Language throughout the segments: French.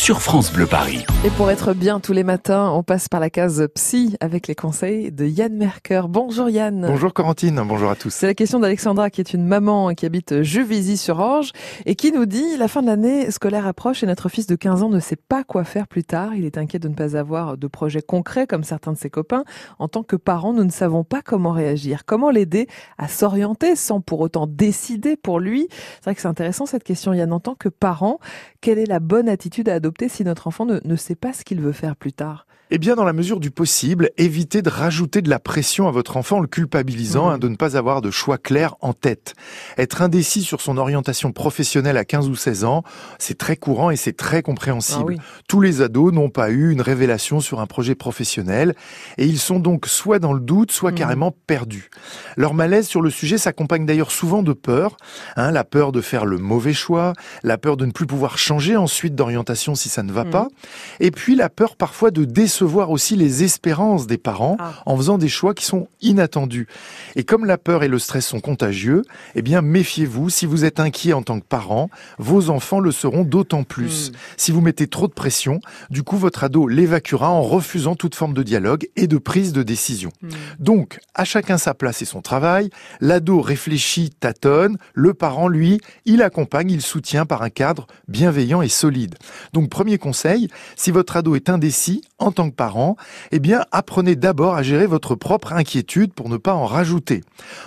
sur France Bleu Paris. Et pour être bien tous les matins, on passe par la case psy avec les conseils de Yann Merker. Bonjour Yann. Bonjour Corentine, bonjour à tous. C'est la question d'Alexandra qui est une maman qui habite Juvisy-sur-Orge et qui nous dit la fin de l'année scolaire approche et notre fils de 15 ans ne sait pas quoi faire plus tard. Il est inquiet de ne pas avoir de projet concret comme certains de ses copains. En tant que parents, nous ne savons pas comment réagir. Comment l'aider à s'orienter sans pour autant décider pour lui C'est vrai que c'est intéressant cette question Yann. En tant que parent, quelle est la bonne attitude à adopter si notre enfant ne, ne sait pas ce qu'il veut faire plus tard eh bien, dans la mesure du possible, évitez de rajouter de la pression à votre enfant en le culpabilisant mmh. hein, de ne pas avoir de choix clair en tête. Être indécis sur son orientation professionnelle à 15 ou 16 ans, c'est très courant et c'est très compréhensible. Ah Tous les ados n'ont pas eu une révélation sur un projet professionnel et ils sont donc soit dans le doute, soit mmh. carrément perdus. Leur malaise sur le sujet s'accompagne d'ailleurs souvent de peur, hein, la peur de faire le mauvais choix, la peur de ne plus pouvoir changer ensuite d'orientation si ça ne va mmh. pas, et puis la peur parfois de décevoir voir aussi les espérances des parents ah. en faisant des choix qui sont inattendus. Et comme la peur et le stress sont contagieux, eh bien méfiez-vous, si vous êtes inquiet en tant que parent, vos enfants le seront d'autant plus. Hmm. Si vous mettez trop de pression, du coup votre ado l'évacuera en refusant toute forme de dialogue et de prise de décision. Hmm. Donc, à chacun sa place et son travail, l'ado réfléchit, tâtonne, le parent, lui, il accompagne, il soutient par un cadre bienveillant et solide. Donc, premier conseil, si votre ado est indécis, en tant que parent, eh bien, apprenez d'abord à gérer votre propre inquiétude pour ne pas en rajouter.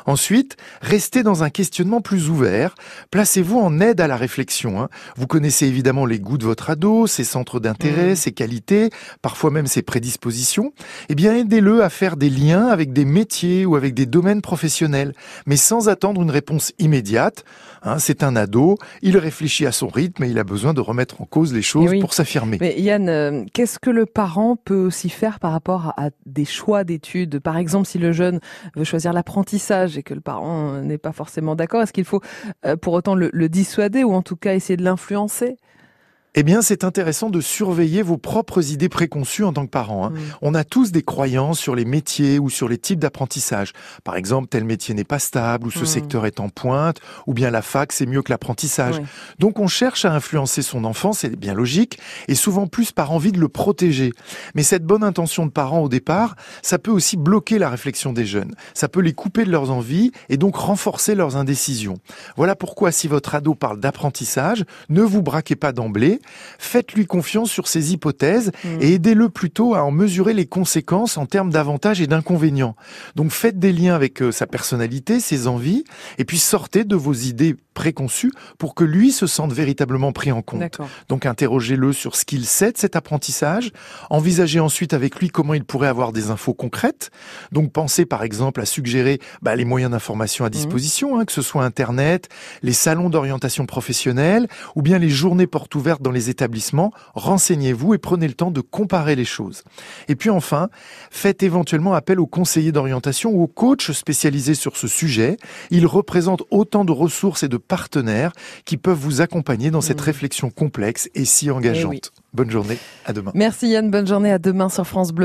Ensuite, restez dans un questionnement plus ouvert. Placez-vous en aide à la réflexion. Hein. Vous connaissez évidemment les goûts de votre ado, ses centres d'intérêt, mmh. ses qualités, parfois même ses prédispositions. Eh bien, aidez-le à faire des liens avec des métiers ou avec des domaines professionnels, mais sans attendre une réponse immédiate. Hein, c'est un ado, il réfléchit à son rythme et il a besoin de remettre en cause les choses pour s'affirmer. Mais Yann, euh, qu'est-ce que le parent peut aussi faire par rapport à, des choix d'études? Par exemple, si le jeune veut choisir l'apprentissage et que le parent n'est pas forcément d'accord, est-ce qu'il faut euh, pour autant le dissuader ou en tout cas essayer de l'influencer? Eh bien, c'est intéressant de surveiller vos propres idées préconçues en tant que parent. Hein. On a tous des croyances sur les métiers ou sur les types d'apprentissage. Par exemple, tel métier n'est pas stable, ou ce mm. secteur est en pointe, ou bien la fac, c'est mieux que l'apprentissage. Donc, on cherche à influencer son enfant, c'est bien logique, et souvent plus par envie de le protéger. Mais cette bonne intention de parent au départ, ça peut aussi bloquer la réflexion des jeunes. Ça peut les couper de leurs envies et donc renforcer leurs indécisions. Voilà pourquoi si votre ado parle d'apprentissage, ne vous braquez pas d'emblée, Faites-lui confiance sur ses hypothèses mm. et aidez-le plutôt à en mesurer les conséquences en termes d'avantages et d'inconvénients. Donc faites des liens avec euh, sa personnalité, ses envies, et puis sortez de vos idées préconçues pour que lui se sente véritablement pris en compte. Donc interrogez-le sur ce qu'il sait de cet apprentissage, envisagez ensuite avec lui comment il pourrait avoir des infos concrètes. Donc pensez par exemple à suggérer bah, les moyens d'information à mm. disposition, hein, que ce soit Internet, les salons d'orientation professionnelle, ou bien les journées portes ouvertes dans les établissements, renseignez-vous et prenez le temps de comparer les choses. Et puis enfin, faites éventuellement appel aux conseillers d'orientation ou aux coachs spécialisés sur ce sujet. Ils représentent autant de ressources et de partenaires qui peuvent vous accompagner dans cette mmh. réflexion complexe et si engageante. Eh bonne journée, à demain. Merci Yann, bonne journée, à demain sur France Bleu.